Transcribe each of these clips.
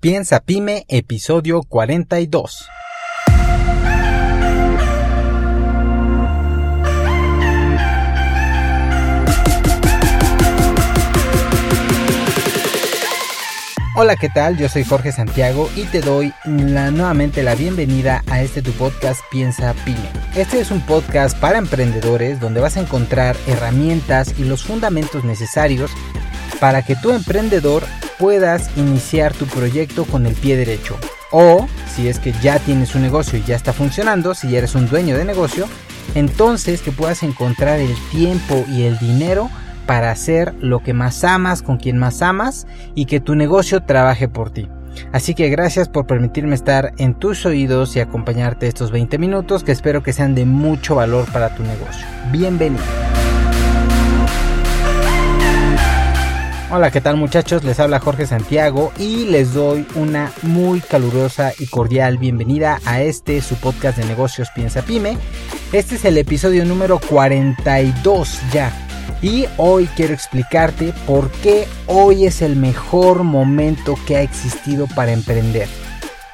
Piensa Pyme, episodio 42. Hola, ¿qué tal? Yo soy Jorge Santiago y te doy nuevamente la bienvenida a este tu podcast Piensa Pyme. Este es un podcast para emprendedores donde vas a encontrar herramientas y los fundamentos necesarios para que tu emprendedor puedas iniciar tu proyecto con el pie derecho. O si es que ya tienes un negocio y ya está funcionando, si ya eres un dueño de negocio, entonces que puedas encontrar el tiempo y el dinero para hacer lo que más amas con quien más amas y que tu negocio trabaje por ti. Así que gracias por permitirme estar en tus oídos y acompañarte estos 20 minutos que espero que sean de mucho valor para tu negocio. Bienvenido. Hola, ¿qué tal muchachos? Les habla Jorge Santiago y les doy una muy calurosa y cordial bienvenida a este su podcast de negocios Piensa Pyme. Este es el episodio número 42 ya y hoy quiero explicarte por qué hoy es el mejor momento que ha existido para emprender.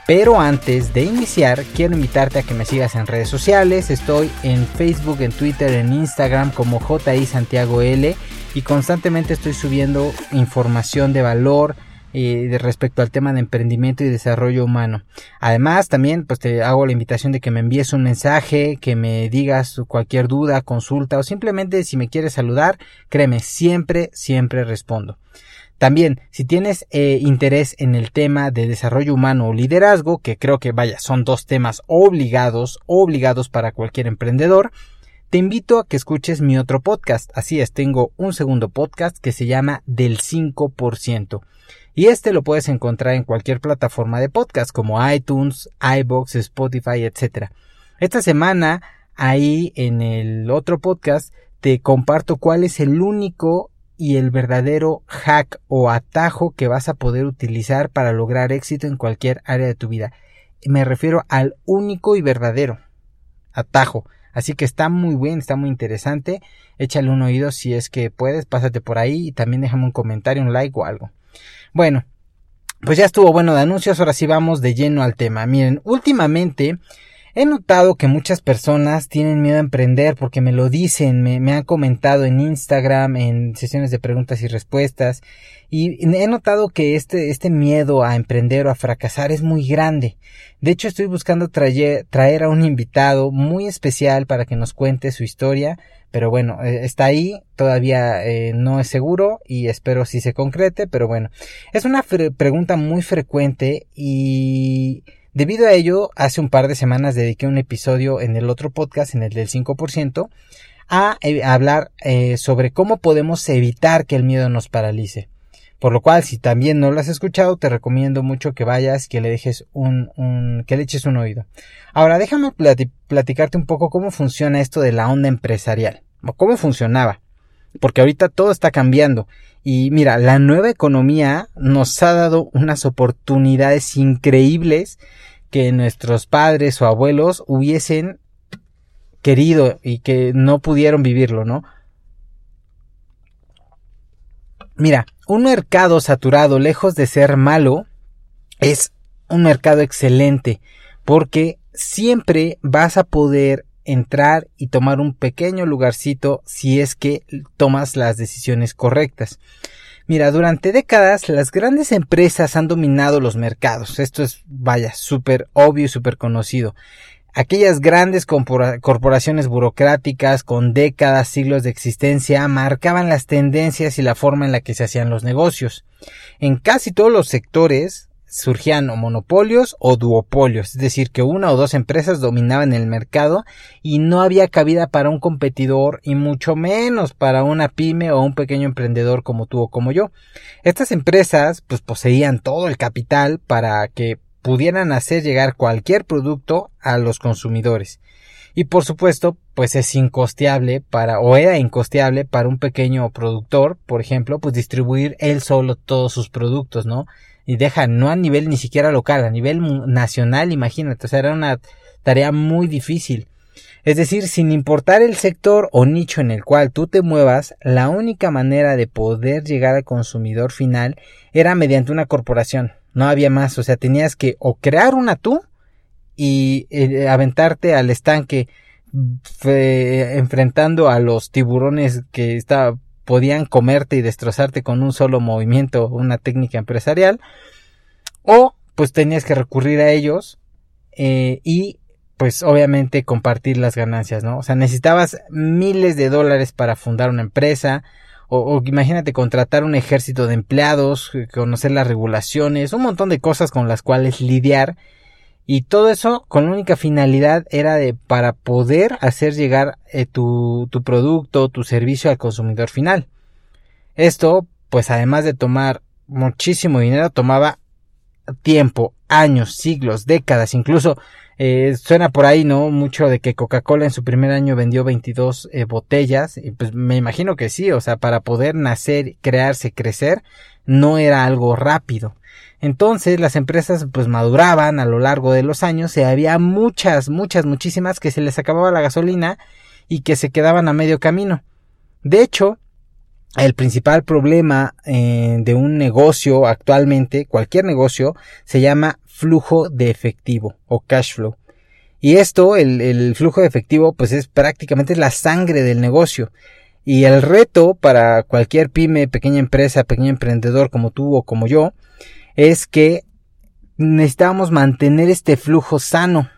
Pero antes de iniciar, quiero invitarte a que me sigas en redes sociales. Estoy en Facebook, en Twitter, en Instagram como JI Santiago L y constantemente estoy subiendo información de valor, eh, respecto al tema de emprendimiento y desarrollo humano. Además, también pues te hago la invitación de que me envíes un mensaje, que me digas cualquier duda, consulta o simplemente si me quieres saludar, créeme, siempre, siempre respondo. También, si tienes eh, interés en el tema de desarrollo humano o liderazgo, que creo que vaya, son dos temas obligados, obligados para cualquier emprendedor, te invito a que escuches mi otro podcast. Así es, tengo un segundo podcast que se llama Del 5% y este lo puedes encontrar en cualquier plataforma de podcast como iTunes, iBox, Spotify, etc. Esta semana ahí en el otro podcast te comparto cuál es el único y el verdadero hack o atajo que vas a poder utilizar para lograr éxito en cualquier área de tu vida. Me refiero al único y verdadero atajo. Así que está muy bien, está muy interesante. Échale un oído si es que puedes, pásate por ahí y también déjame un comentario, un like o algo. Bueno, pues ya estuvo bueno de anuncios, ahora sí vamos de lleno al tema. Miren, últimamente he notado que muchas personas tienen miedo a emprender porque me lo dicen, me, han comentado en Instagram, en sesiones de preguntas y respuestas, y he notado que este, este miedo a emprender o a fracasar es muy grande. De hecho, estoy buscando traer, a un invitado muy especial para que nos cuente su historia, pero bueno, eh, está ahí, todavía eh, no es seguro y espero si se concrete, pero bueno, es una pregunta muy frecuente y debido a ello, hace un par de semanas dediqué un episodio en el otro podcast, en el del 5%, a, eh, hablar sobre cómo podemos evitar que el miedo nos paralice. Por lo cual, si también no lo has escuchado, te recomiendo mucho que vayas, que le dejes un, que le eches un oído. Ahora, déjame platicarte un poco cómo funciona esto de la onda empresarial cómo funcionaba. Porque ahorita todo está cambiando. Y mira, la nueva economía nos ha dado unas oportunidades increíbles que nuestros padres o abuelos hubiesen querido y que no pudieron vivirlo, ¿no? Mira, un mercado saturado, lejos de ser malo, es un mercado excelente porque siempre vas a poder entrar y tomar un pequeño lugarcito si es que tomas las decisiones correctas. Mira, durante décadas las grandes empresas han dominado los mercados. Esto es, vaya, súper obvio y súper conocido. Aquellas grandes corporaciones burocráticas con décadas, siglos de existencia marcaban las tendencias y la forma en la que se hacían los negocios. En casi todos los sectores, surgían o monopolios o duopolios, es decir, que una o dos empresas dominaban el mercado y no había cabida para un competidor y mucho menos para una pyme o un pequeño emprendedor como tú o como yo. Estas empresas pues poseían todo el capital para que pudieran hacer llegar cualquier producto a los consumidores. Y por supuesto, pues es incosteable para, o era incosteable para un pequeño productor, por ejemplo, pues distribuir él solo todos sus productos, ¿no? Y deja no a nivel ni siquiera local, a nivel nacional, imagínate, o sea, era una tarea muy difícil. Es decir, sin importar el sector o nicho en el cual tú te muevas, la única manera de poder llegar al consumidor final era mediante una corporación. No había más, o sea, tenías que o crear una tú y eh, aventarte al estanque enfrentando a los tiburones que está, podían comerte y destrozarte con un solo movimiento, una técnica empresarial, o pues tenías que recurrir a ellos eh, y pues obviamente compartir las ganancias, ¿no? O sea, necesitabas miles de dólares para fundar una empresa, o, o, imagínate contratar un ejército de empleados, conocer las regulaciones, un montón de cosas con las cuales lidiar y todo eso con la única finalidad era de para poder hacer llegar eh, tu, tu producto, tu servicio al consumidor final. Esto, pues además de tomar muchísimo dinero, tomaba tiempo, años, siglos, décadas, incluso eh, suena por ahí, ¿no? Mucho de que Coca-Cola en su primer año vendió 22 eh, botellas, y pues me imagino que sí, o sea, para poder nacer, crearse, crecer, no era algo rápido. Entonces las empresas pues maduraban a lo largo de los años y había muchas, muchas, muchísimas que se les acababa la gasolina y que se quedaban a medio camino. De hecho, el principal problema eh, de un negocio actualmente, cualquier negocio, se llama flujo de efectivo o cash flow. Y esto, el, el flujo de efectivo, pues es prácticamente la sangre del negocio. Y el reto para cualquier pyme, pequeña empresa, pequeño emprendedor como tú o como yo, es que necesitamos mantener este flujo sano,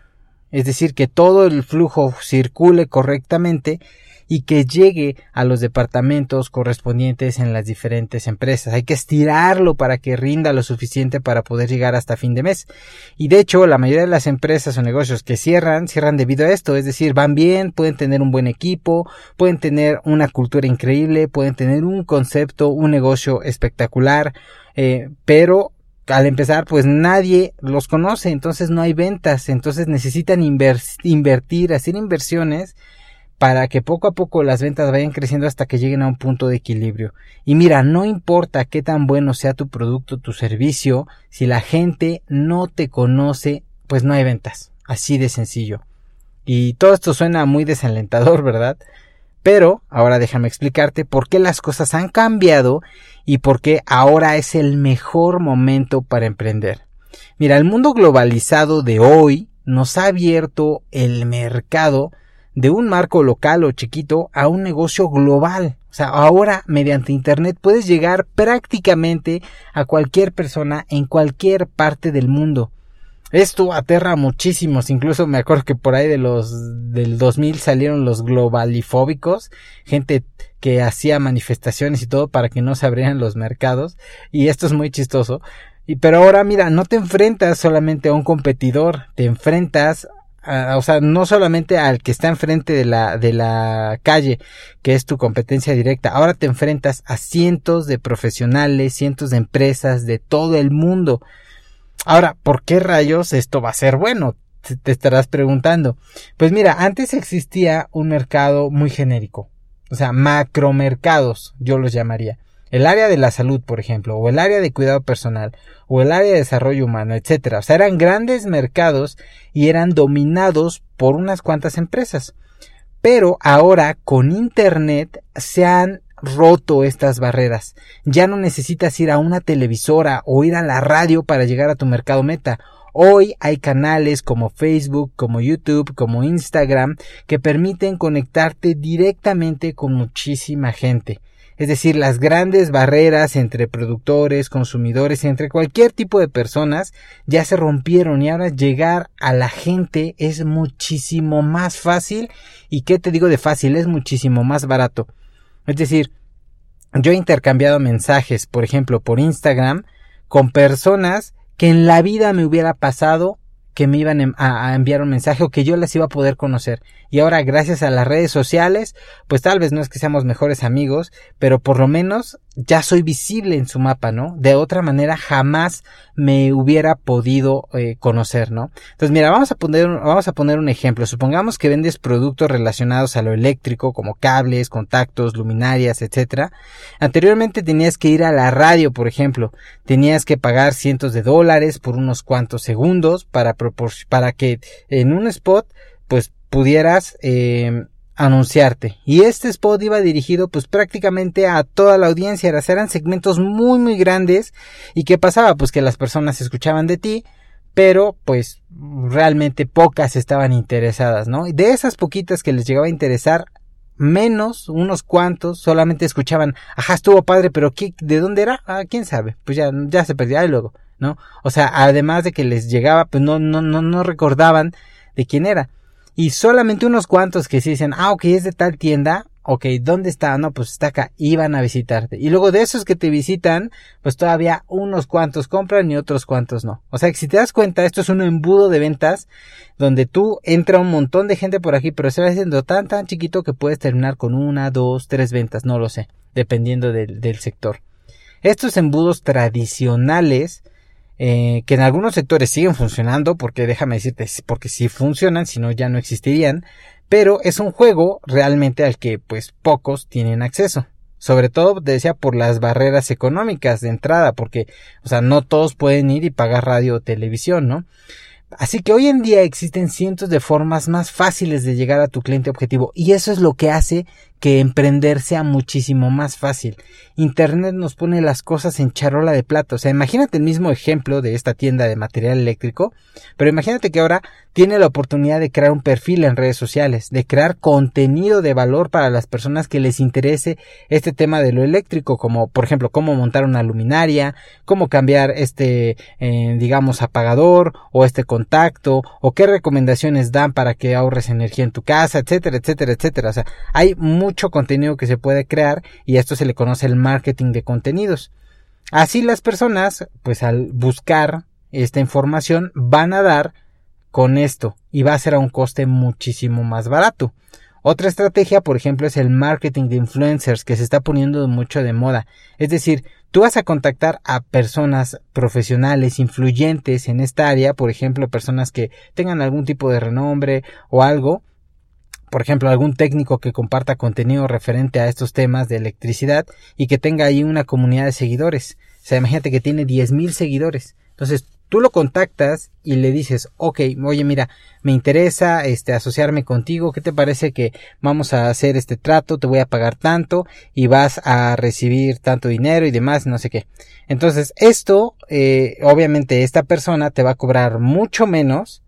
es decir, que todo el flujo circule correctamente y que llegue a los departamentos correspondientes en las diferentes empresas. Hay que estirarlo para que rinda lo suficiente para poder llegar hasta fin de mes. Y de hecho, la mayoría de las empresas o negocios que cierran, cierran debido a esto. Es decir, van bien, pueden tener un buen equipo, pueden tener una cultura increíble, pueden tener un concepto, un negocio espectacular, eh, pero al empezar pues nadie los conoce, entonces no hay ventas, entonces necesitan invertir, hacer inversiones para que poco a poco las ventas vayan creciendo hasta que lleguen a un punto de equilibrio. Y mira, no importa qué tan bueno sea tu producto, tu servicio, si la gente no te conoce, pues no hay ventas. Así de sencillo. Y todo esto suena muy desalentador, ¿verdad? Pero ahora déjame explicarte por qué las cosas han cambiado y por qué ahora es el mejor momento para emprender. Mira, el mundo globalizado de hoy nos ha abierto el mercado de un marco local o chiquito a un negocio global. O sea, ahora mediante Internet puedes llegar prácticamente a cualquier persona en cualquier parte del mundo. Esto aterra a muchísimos, incluso me acuerdo que por ahí de los del 2000 salieron los globalifóbicos, gente que hacía manifestaciones y todo para que no se abrieran los mercados y esto es muy chistoso. Y pero ahora mira, no te enfrentas solamente a un competidor, te enfrentas o sea, no solamente al que está enfrente de la de la calle, que es tu competencia directa, ahora te enfrentas a cientos de profesionales, cientos de empresas de todo el mundo Ahora, ¿por qué rayos esto va a ser bueno? Te estarás preguntando. Pues mira, antes existía un mercado muy genérico. O sea, macromercados, yo los llamaría. El área de la salud, por ejemplo, o el área de cuidado personal, o el área de desarrollo humano, etcétera. O sea, eran grandes mercados y eran dominados por unas cuantas empresas. Pero ahora con Internet se han roto estas barreras. Ya no necesitas ir a una televisora o ir a la radio para llegar a tu mercado meta. Hoy hay canales como Facebook, como YouTube, como Instagram que permiten conectarte directamente con muchísima gente. Es decir, las grandes barreras entre productores, consumidores, entre cualquier tipo de personas ya se rompieron y ahora llegar a la gente es muchísimo más fácil y qué te digo de fácil, es muchísimo más barato. Es decir, yo he intercambiado mensajes, por ejemplo, por Instagram, con personas que en la vida me hubiera pasado que me iban a, enviar un mensaje o que yo las iba a poder conocer. Y ahora, gracias a las redes sociales, pues tal vez no es que seamos mejores amigos, pero por lo menos ya soy visible en su mapa, ¿no? De otra manera jamás me hubiera podido eh, conocer, ¿no? Entonces, mira, vamos a poner, vamos a poner un ejemplo. Supongamos que vendes productos relacionados a lo eléctrico, como cables, contactos, luminarias, etcétera. Anteriormente tenías que ir a la radio, por ejemplo. Tenías que pagar cientos de dólares por unos cuantos segundos para, para que en un spot, pues pudieras eh, anunciarte. Y este spot iba dirigido pues prácticamente a toda la audiencia. Eran segmentos muy muy grandes. ¿Y qué pasaba? Pues que las personas escuchaban de ti, pero pues realmente pocas estaban interesadas, ¿no? Y de esas poquitas que les llegaba a interesar, menos, unos cuantos, solamente escuchaban, ajá, estuvo padre, pero ¿qué, ¿de dónde era? Ah, quién sabe, pues ya, ya se perdía y luego, ¿no? O sea, además de que les llegaba, pues no, no, no, no recordaban de quién era. Y solamente unos cuantos que sí dicen, ah, ok, es de tal tienda, ok, ¿dónde está? No, pues está acá, iban a visitarte. Y luego de esos que te visitan, pues todavía unos cuantos compran y otros cuantos no. O sea que si te das cuenta, esto es un embudo de ventas donde tú entra un montón de gente por aquí, pero se va haciendo tan tan chiquito que puedes terminar con una, dos, tres ventas, no lo sé, dependiendo del, del sector. Estos embudos tradicionales, eh, que en algunos sectores siguen funcionando, porque déjame decirte, porque si funcionan, si no ya no existirían, pero es un juego realmente al que pues pocos tienen acceso. Sobre todo, te decía, por las barreras económicas de entrada, porque, o sea, no todos pueden ir y pagar radio o televisión, ¿no? Así que hoy en día existen cientos de formas más fáciles de llegar a tu cliente objetivo y eso es lo que hace que emprender sea muchísimo más fácil. Internet nos pone las cosas en charola de plata. O sea, imagínate el mismo ejemplo de esta tienda de material eléctrico, pero imagínate que ahora tiene la oportunidad de crear un perfil en redes sociales, de crear contenido de valor para las personas que les interese este tema de lo eléctrico, como por ejemplo cómo montar una luminaria, cómo cambiar este, eh, digamos, apagador o este contacto, o qué recomendaciones dan para que ahorres energía en tu casa, etcétera, etcétera, etcétera. O sea, hay mucho contenido que se puede crear y esto se le conoce el marketing de contenidos. Así las personas, pues al buscar esta información, van a dar con esto y va a ser a un coste muchísimo más barato. Otra estrategia, por ejemplo, es el marketing de influencers que se está poniendo mucho de moda. Es decir, tú vas a contactar a personas profesionales, influyentes en esta área, por ejemplo, personas que tengan algún tipo de renombre o algo, por ejemplo, algún técnico que comparta contenido referente a estos temas de electricidad y que tenga ahí una comunidad de seguidores. O sea, imagínate que tiene 10.000 seguidores. Entonces, tú lo contactas y le dices, ok, oye, mira, me interesa este asociarme contigo, ¿qué te parece que vamos a hacer este trato? Te voy a pagar tanto y vas a recibir tanto dinero y demás, no sé qué. Entonces, esto, eh, obviamente, esta persona te va a cobrar mucho menos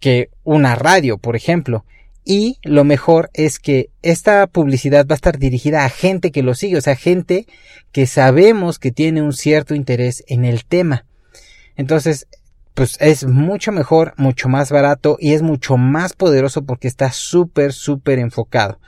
que una radio, por ejemplo. Y lo mejor es que esta publicidad va a estar dirigida a gente que lo sigue, o sea, gente que sabemos que tiene un cierto interés en el tema. Entonces, pues es mucho mejor, mucho más barato y es mucho más poderoso porque está súper, súper enfocado.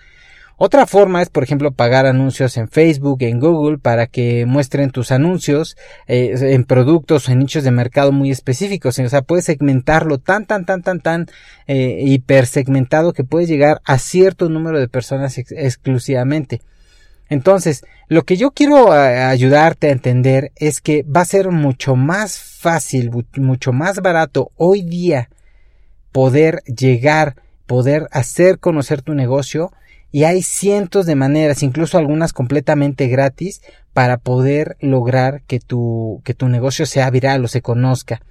Otra forma es, por ejemplo, pagar anuncios en Facebook, en Google, para que muestren tus anuncios eh, en productos o en nichos de mercado muy específicos. O sea, puedes segmentarlo tan, tan, tan, tan, tan eh, hipersegmentado que puedes llegar a cierto número de personas exclusivamente. Entonces, lo que yo quiero ayudarte a entender es que va a ser mucho más fácil, mucho más barato hoy día poder llegar, poder hacer conocer tu negocio y hay cientos de maneras, incluso algunas completamente gratis, para poder lograr que tu, que tu negocio sea viral o se conozca.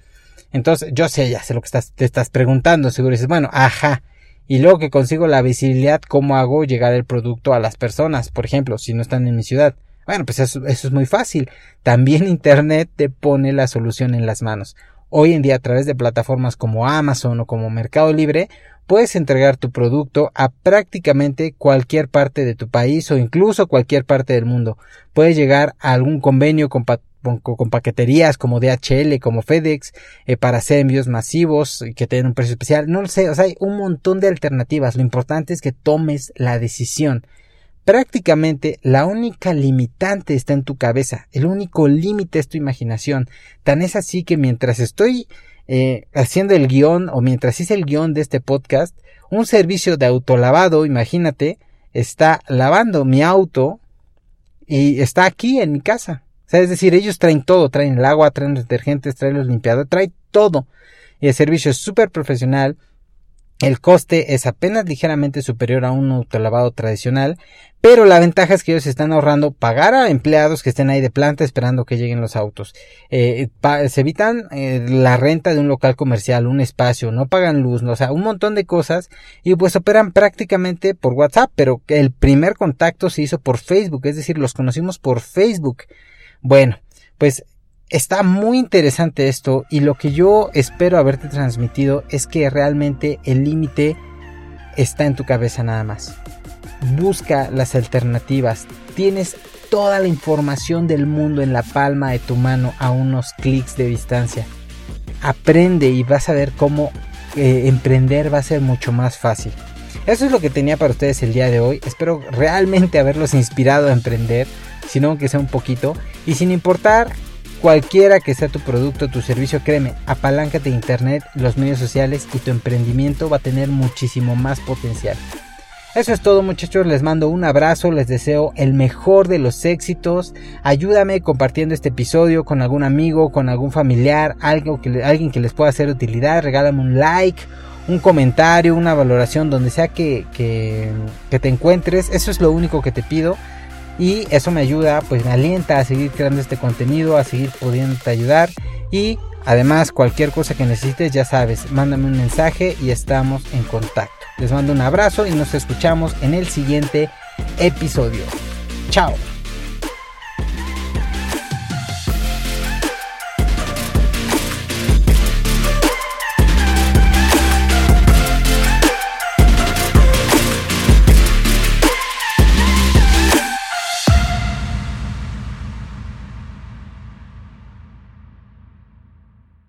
Entonces, yo sé, ya sé lo que estás, te estás preguntando, seguro dices, bueno, ajá, y luego que consigo la visibilidad, ¿cómo hago llegar el producto a las personas? Por ejemplo, si no están en mi ciudad. Bueno, pues eso, eso es muy fácil. También Internet te pone la solución en las manos. Hoy en día a través de plataformas como Amazon o como Mercado Libre puedes entregar tu producto a prácticamente cualquier parte de tu país o incluso cualquier parte del mundo. Puedes llegar a algún convenio con, paqueterías como DHL, como FedEx, eh, para hacer envíos masivos que tengan un precio especial. No lo sé, o sea, hay un montón de alternativas. Lo importante es que tomes la decisión prácticamente la única limitante está en tu cabeza, el único límite es tu imaginación. Tan es así que mientras estoy eh, haciendo el guion o mientras hice el guion de este podcast, un servicio de autolavado, imagínate, está lavando mi auto y está aquí en mi casa. O sea, es decir, ellos traen todo, traen el agua, traen los detergentes, traen los limpiadores, traen todo. Y el servicio es súper profesional, El coste es apenas ligeramente superior a un autolavado tradicional, pero la ventaja es que ellos están ahorrando pagar a empleados que estén ahí de planta esperando que lleguen los autos. Eh, se evitan eh, la renta de un local comercial, un espacio, no pagan luz, o sea, un montón de cosas y pues operan prácticamente por WhatsApp, pero el primer contacto se hizo por Facebook, es decir, los conocimos por Facebook. Bueno, pues Está muy interesante esto y lo que yo espero haberte transmitido es que realmente el límite está en tu cabeza nada más. Busca las alternativas. Tienes toda la información del mundo en la palma de tu mano a unos clics de distancia. Aprende y vas a ver cómo eh, emprender va a ser mucho más fácil. Eso es lo que tenía para ustedes el día de hoy. Espero realmente haberlos inspirado a emprender, si no que sea un poquito. Y sin importar Cualquiera que sea tu producto, tu servicio, créeme, apaláncate internet, los medios sociales y tu emprendimiento va a tener muchísimo más potencial. Eso es todo muchachos, les mando un abrazo, les deseo el mejor de los éxitos. Ayúdame compartiendo este episodio con algún amigo, con algún familiar, algo que, alguien que les pueda hacer utilidad. Regálame un like, un comentario, una valoración, donde sea que te encuentres. Eso es lo único que te pido y eso me ayuda, pues me alienta a seguir creando este contenido, a seguir pudiendo ayudar y además cualquier cosa que necesites ya sabes, mándame un mensaje y estamos en contacto. Les mando un abrazo y nos escuchamos en el siguiente episodio. Chao.